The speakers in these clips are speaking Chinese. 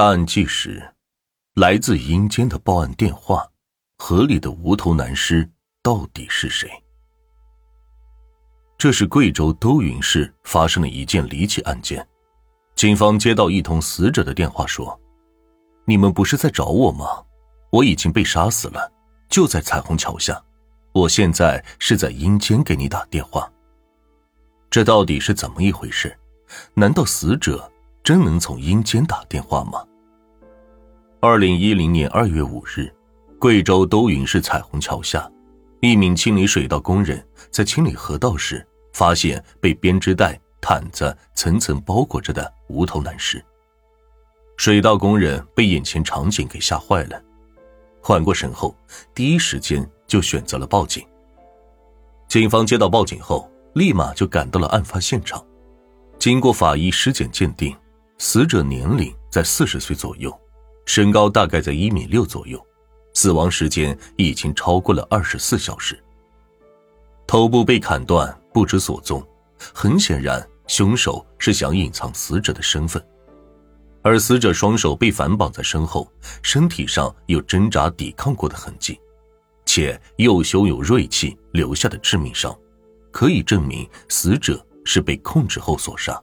大案纪实：来自阴间的报案电话，河里的无头男尸到底是谁？这是贵州都匀市发生的一件离奇案件。警方接到一通死者的电话，说：“你们不是在找我吗？我已经被杀死了，就在彩虹桥下。我现在是在阴间给你打电话。这到底是怎么一回事？难道死者真能从阴间打电话吗？”二零一零年二月五日，贵州都匀市彩虹桥下，一名清理水道工人在清理河道时，发现被编织袋、毯子层层包裹着的无头男尸。水道工人被眼前场景给吓坏了，缓过神后，第一时间就选择了报警。警方接到报警后，立马就赶到了案发现场。经过法医尸检鉴定，死者年龄在四十岁左右。身高大概在一米六左右，死亡时间已经超过了二十四小时。头部被砍断，不知所踪，很显然，凶手是想隐藏死者的身份。而死者双手被反绑在身后，身体上有挣扎抵抗过的痕迹，且右胸有锐器留下的致命伤，可以证明死者是被控制后所杀。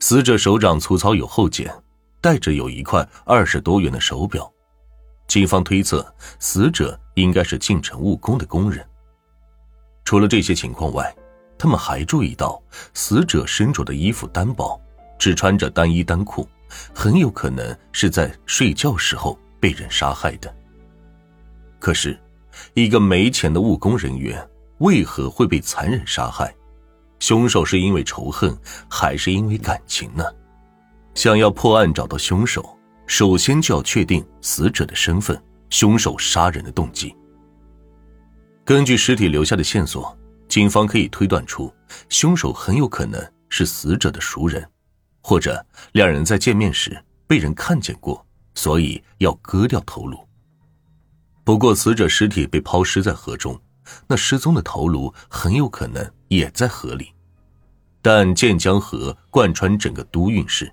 死者手掌粗糙有厚茧。戴着有一块二十多元的手表，警方推测死者应该是进城务工的工人。除了这些情况外，他们还注意到死者身着的衣服单薄，只穿着单衣单裤，很有可能是在睡觉时候被人杀害的。可是，一个没钱的务工人员为何会被残忍杀害？凶手是因为仇恨，还是因为感情呢？想要破案找到凶手，首先就要确定死者的身份、凶手杀人的动机。根据尸体留下的线索，警方可以推断出，凶手很有可能是死者的熟人，或者两人在见面时被人看见过，所以要割掉头颅。不过，死者尸体被抛尸在河中，那失踪的头颅很有可能也在河里，但建江河贯穿整个都运市。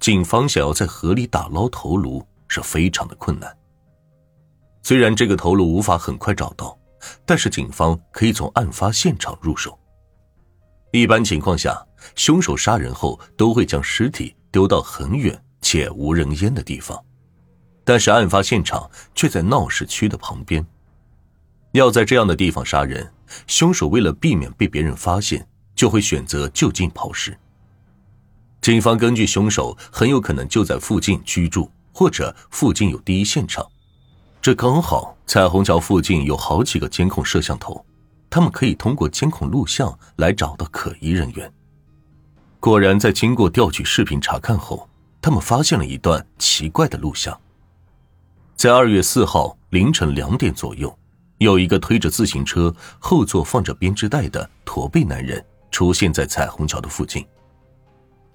警方想要在河里打捞头颅是非常的困难。虽然这个头颅无法很快找到，但是警方可以从案发现场入手。一般情况下，凶手杀人后都会将尸体丢到很远且无人烟的地方，但是案发现场却在闹市区的旁边。要在这样的地方杀人，凶手为了避免被别人发现，就会选择就近抛尸。警方根据凶手很有可能就在附近居住，或者附近有第一现场，这刚好彩虹桥附近有好几个监控摄像头，他们可以通过监控录像来找到可疑人员。果然，在经过调取视频查看后，他们发现了一段奇怪的录像。在二月四号凌晨两点左右，有一个推着自行车、后座放着编织袋的驼背男人出现在彩虹桥的附近。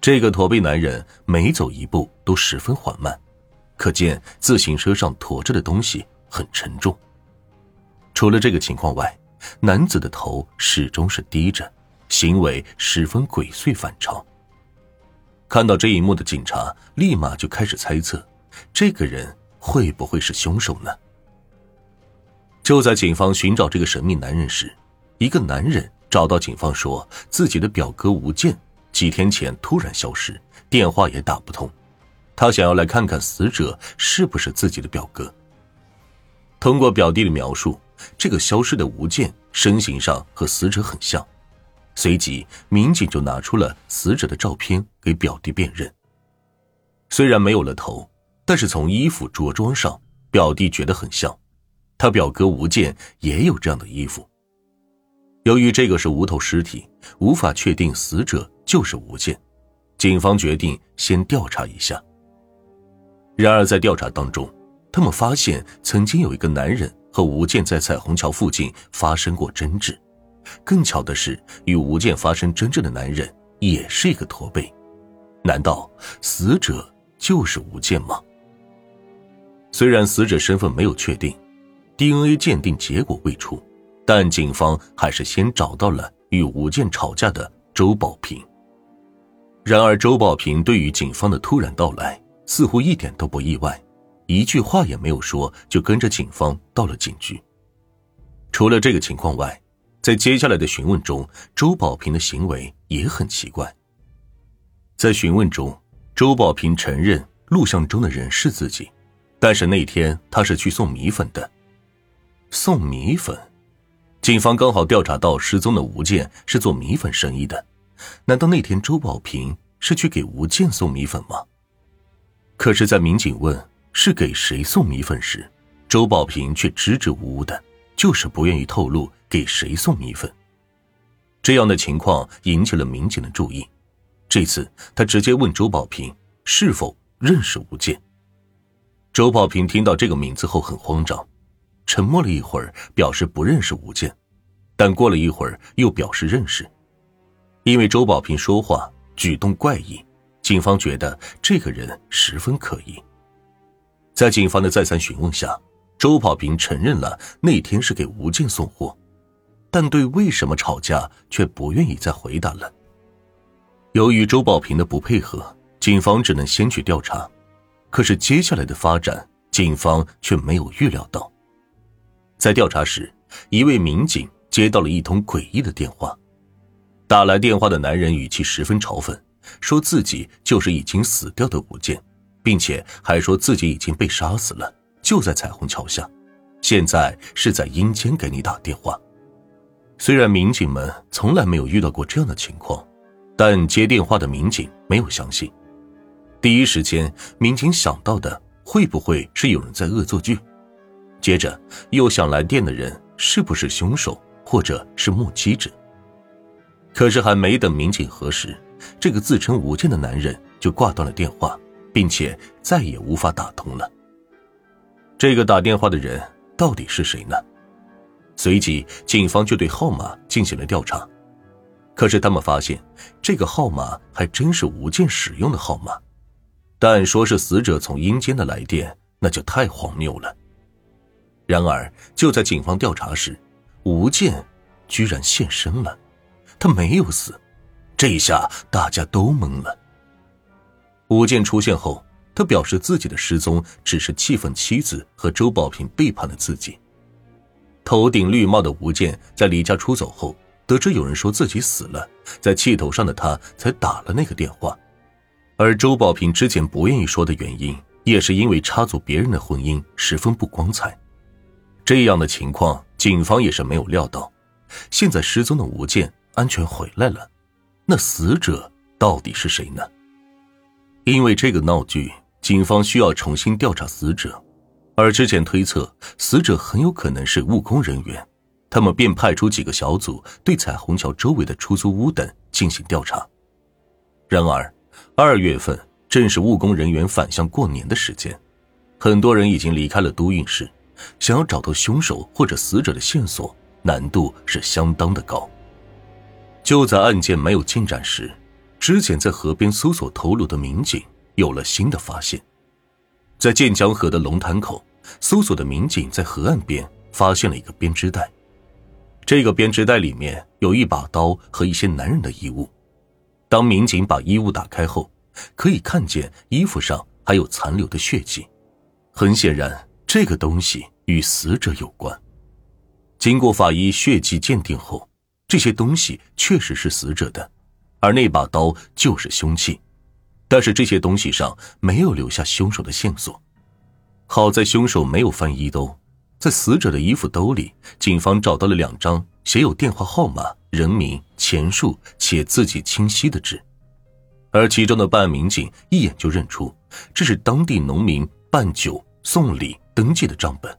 这个驼背男人每走一步都十分缓慢，可见自行车上驮着的东西很沉重。除了这个情况外，男子的头始终是低着，行为十分鬼祟反常。看到这一幕的警察立马就开始猜测，这个人会不会是凶手呢？就在警方寻找这个神秘男人时，一个男人找到警方，说自己的表哥吴健。几天前突然消失，电话也打不通，他想要来看看死者是不是自己的表哥。通过表弟的描述，这个消失的吴健身形上和死者很像，随即民警就拿出了死者的照片给表弟辨认。虽然没有了头，但是从衣服着装上，表弟觉得很像，他表哥吴健也有这样的衣服。由于这个是无头尸体，无法确定死者。就是吴健，警方决定先调查一下。然而在调查当中，他们发现曾经有一个男人和吴健在彩虹桥附近发生过争执。更巧的是，与吴健发生争执的男人也是一个驼背。难道死者就是吴健吗？虽然死者身份没有确定，DNA 鉴定结果未出，但警方还是先找到了与吴健吵架的周宝平。然而，周宝平对于警方的突然到来似乎一点都不意外，一句话也没有说，就跟着警方到了警局。除了这个情况外，在接下来的询问中，周保平的行为也很奇怪。在询问中，周保平承认录像中的人是自己，但是那天他是去送米粉的。送米粉，警方刚好调查到失踪的吴健是做米粉生意的，难道那天周保平是去给吴健送米粉吗？可是，在民警问是给谁送米粉时，周保平却支支吾吾的，就是不愿意透露给谁送米粉。这样的情况引起了民警的注意。这次，他直接问周保平是否认识吴健。周保平听到这个名字后很慌张，沉默了一会儿，表示不认识吴健，但过了一会儿又表示认识。因为周保平说话举动怪异。警方觉得这个人十分可疑，在警方的再三询问下，周保平承认了那天是给吴健送货，但对为什么吵架却不愿意再回答了。由于周保平的不配合，警方只能先去调查。可是接下来的发展，警方却没有预料到。在调查时，一位民警接到了一通诡异的电话，打来电话的男人语气十分嘲讽。说自己就是已经死掉的吴健，并且还说自己已经被杀死了，就在彩虹桥下，现在是在阴间给你打电话。虽然民警们从来没有遇到过这样的情况，但接电话的民警没有相信。第一时间，民警想到的会不会是有人在恶作剧？接着又想来电的人是不是凶手，或者是目击者？可是还没等民警核实。这个自称吴健的男人就挂断了电话，并且再也无法打通了。这个打电话的人到底是谁呢？随即，警方就对号码进行了调查。可是，他们发现这个号码还真是吴健使用的号码，但说是死者从阴间的来电，那就太荒谬了。然而，就在警方调查时，吴健居然现身了，他没有死。这一下大家都懵了。吴健出现后，他表示自己的失踪只是气愤妻子和周保平背叛了自己。头顶绿帽的吴健在离家出走后，得知有人说自己死了，在气头上的他才打了那个电话。而周保平之前不愿意说的原因，也是因为插足别人的婚姻十分不光彩。这样的情况，警方也是没有料到。现在失踪的吴健安全回来了。那死者到底是谁呢？因为这个闹剧，警方需要重新调查死者，而之前推测死者很有可能是务工人员，他们便派出几个小组对彩虹桥周围的出租屋等进行调查。然而，二月份正是务工人员返乡过年的时间，很多人已经离开了都运市，想要找到凶手或者死者的线索，难度是相当的高。就在案件没有进展时，之前在河边搜索头颅的民警有了新的发现。在建江河的龙潭口，搜索的民警在河岸边发现了一个编织袋。这个编织袋里面有一把刀和一些男人的衣物。当民警把衣物打开后，可以看见衣服上还有残留的血迹。很显然，这个东西与死者有关。经过法医血迹鉴定后。这些东西确实是死者的，而那把刀就是凶器，但是这些东西上没有留下凶手的线索。好在凶手没有翻衣兜，在死者的衣服兜里，警方找到了两张写有电话号码、人名、钱数且字迹清晰的纸，而其中的办案民警一眼就认出这是当地农民办酒送礼登记的账本。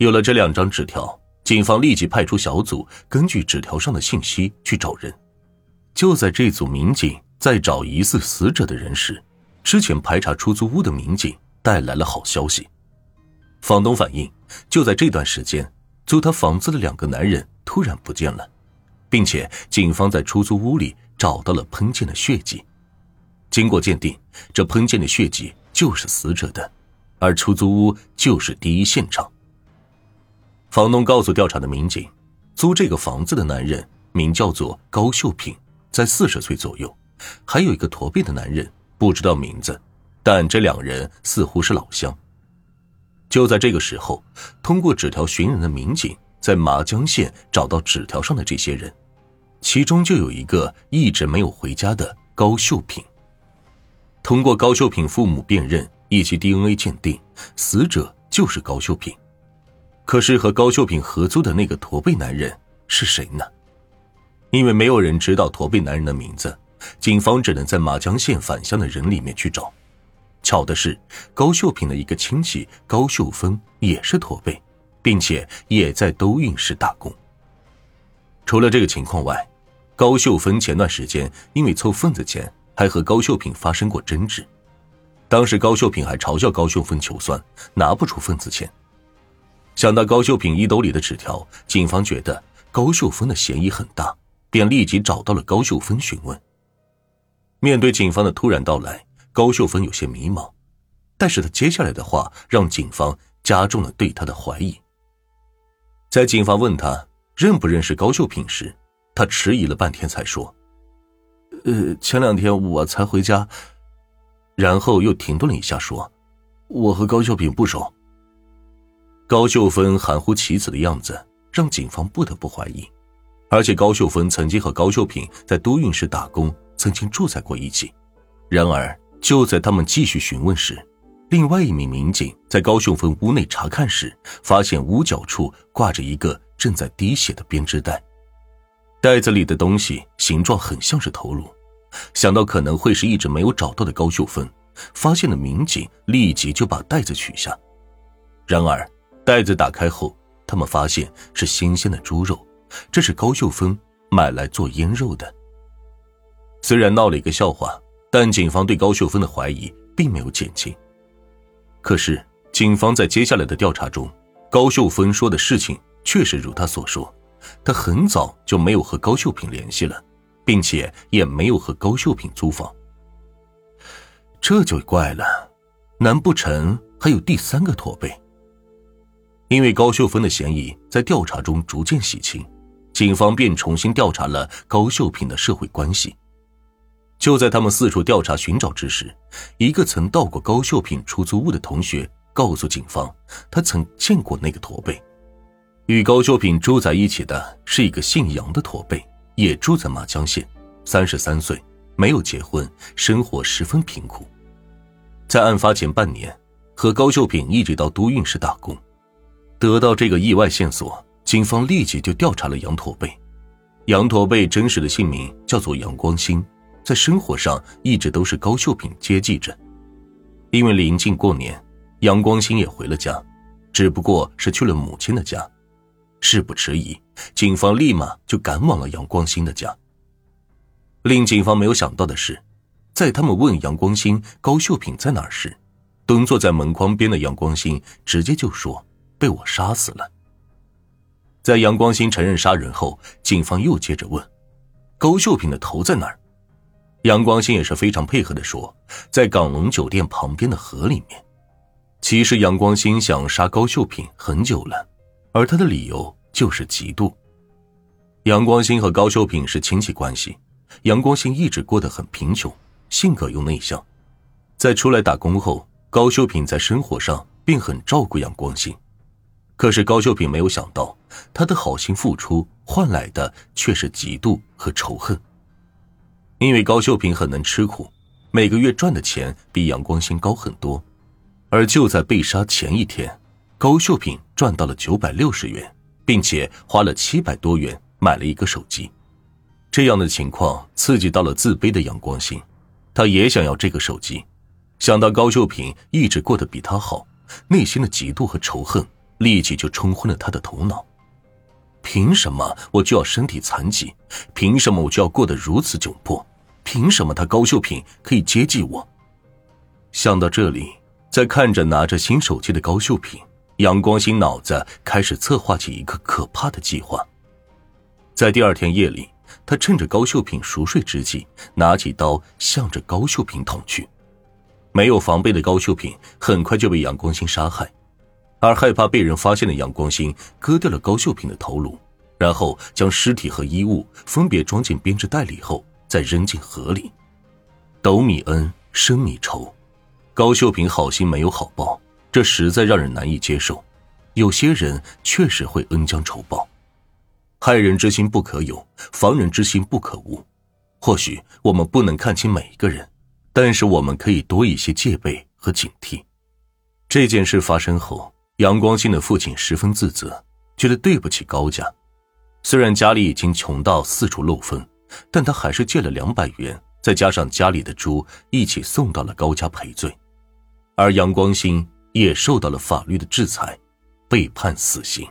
有了这两张纸条。警方立即派出小组，根据纸条上的信息去找人。就在这组民警在找疑似死者的人时，之前排查出租屋的民警带来了好消息。房东反映，就在这段时间，租他房子的两个男人突然不见了，并且警方在出租屋里找到了喷溅的血迹。经过鉴定，这喷溅的血迹就是死者的，而出租屋就是第一现场。房东告诉调查的民警，租这个房子的男人名叫做高秀平，在四十岁左右；还有一个驼背的男人，不知道名字，但这两人似乎是老乡。就在这个时候，通过纸条寻人的民警在麻江县找到纸条上的这些人，其中就有一个一直没有回家的高秀平。通过高秀平父母辨认以及 DNA 鉴定，死者就是高秀平。可是和高秀平合租的那个驼背男人是谁呢？因为没有人知道驼背男人的名字，警方只能在马江县返乡的人里面去找。巧的是，高秀平的一个亲戚高秀芬也是驼背，并且也在都运市打工。除了这个情况外，高秀芬前段时间因为凑份子钱，还和高秀平发生过争执。当时高秀平还嘲笑高秀芬求酸，拿不出份子钱。想到高秀平衣兜里的纸条，警方觉得高秀芬的嫌疑很大，便立即找到了高秀芬询问。面对警方的突然到来。高秀芬有些迷茫，但是他接下来的话让警方加重了对他的怀疑。在警方问他认不认识高秀平时，他迟疑了半天才说：“呃，前两天我才回家。”然后又停顿了一下说：“我和高秀平不熟。”高秀芬含糊其辞的样子让警方不得不怀疑，而且高秀芬曾经和高秀平在都运市打工，曾经住在过一起。然而。就在他们继续询问时，另外一名民警在高秀芬屋内查看时，发现屋角处挂着一个正在滴血的编织袋，袋子里的东西形状很像是头颅。想到可能会是一直没有找到的高秀芬，发现的民警立即就把袋子取下。然而，袋子打开后，他们发现是新鲜的猪肉，这是高秀芬买来做腌肉的。虽然闹了一个笑话。但警方对高秀芬的怀疑并没有减轻。可是，警方在接下来的调查中，高秀芬说的事情确实如他所说，他很早就没有和高秀平联系了，并且也没有和高秀平租房。这就怪了，难不成还有第三个驼背？因为高秀芬的嫌疑在调查中逐渐洗清，警方便重新调查了高秀平的社会关系。就在他们四处调查寻找之时，一个曾到过高秀平出租屋的同学告诉警方，他曾见过那个驼背。与高秀平住在一起的是一个姓杨的驼背，也住在马江县，三十三岁，没有结婚，生活十分贫苦。在案发前半年，和高秀平一直到都运市打工。得到这个意外线索，警方立即就调查了杨驼背。杨驼背真实的姓名叫做杨光兴。在生活上一直都是高秀品接济着，因为临近过年，杨光兴也回了家，只不过是去了母亲的家。事不迟疑，警方立马就赶往了杨光兴的家。令警方没有想到的是，在他们问杨光兴高秀品在哪时，蹲坐在门框边的杨光兴直接就说：“被我杀死了。”在杨光新承认杀人后，警方又接着问：“高秀平的头在哪儿？”杨光新也是非常配合的说，在港龙酒店旁边的河里面。其实杨光兴想杀高秀平很久了，而他的理由就是嫉妒。杨光新和高秀平是亲戚关系，杨光新一直过得很贫穷，性格又内向。在出来打工后，高秀平在生活上并很照顾杨光新。可是高秀平没有想到，他的好心付出换来的却是嫉妒和仇恨。因为高秀平很能吃苦，每个月赚的钱比杨光新高很多，而就在被杀前一天，高秀平赚到了九百六十元，并且花了七百多元买了一个手机。这样的情况刺激到了自卑的杨光新，他也想要这个手机。想到高秀平一直过得比他好，内心的嫉妒和仇恨立即就冲昏了他的头脑。凭什么我就要身体残疾？凭什么我就要过得如此窘迫？凭什么他高秀平可以接济我？想到这里，在看着拿着新手机的高秀平，杨光兴脑子开始策划起一个可怕的计划。在第二天夜里，他趁着高秀平熟睡之际，拿起刀向着高秀平捅去。没有防备的高秀平很快就被杨光兴杀害，而害怕被人发现的杨光兴割掉了高秀平的头颅，然后将尸体和衣物分别装进编织袋里后。再扔进河里。斗米恩，升米仇。高秀平好心没有好报，这实在让人难以接受。有些人确实会恩将仇报，害人之心不可有，防人之心不可无。或许我们不能看清每一个人，但是我们可以多一些戒备和警惕。这件事发生后，杨光兴的父亲十分自责，觉得对不起高家。虽然家里已经穷到四处漏风，但他还是借了两百元，再加上家里的猪，一起送到了高家赔罪。而杨光兴也受到了法律的制裁，被判死刑。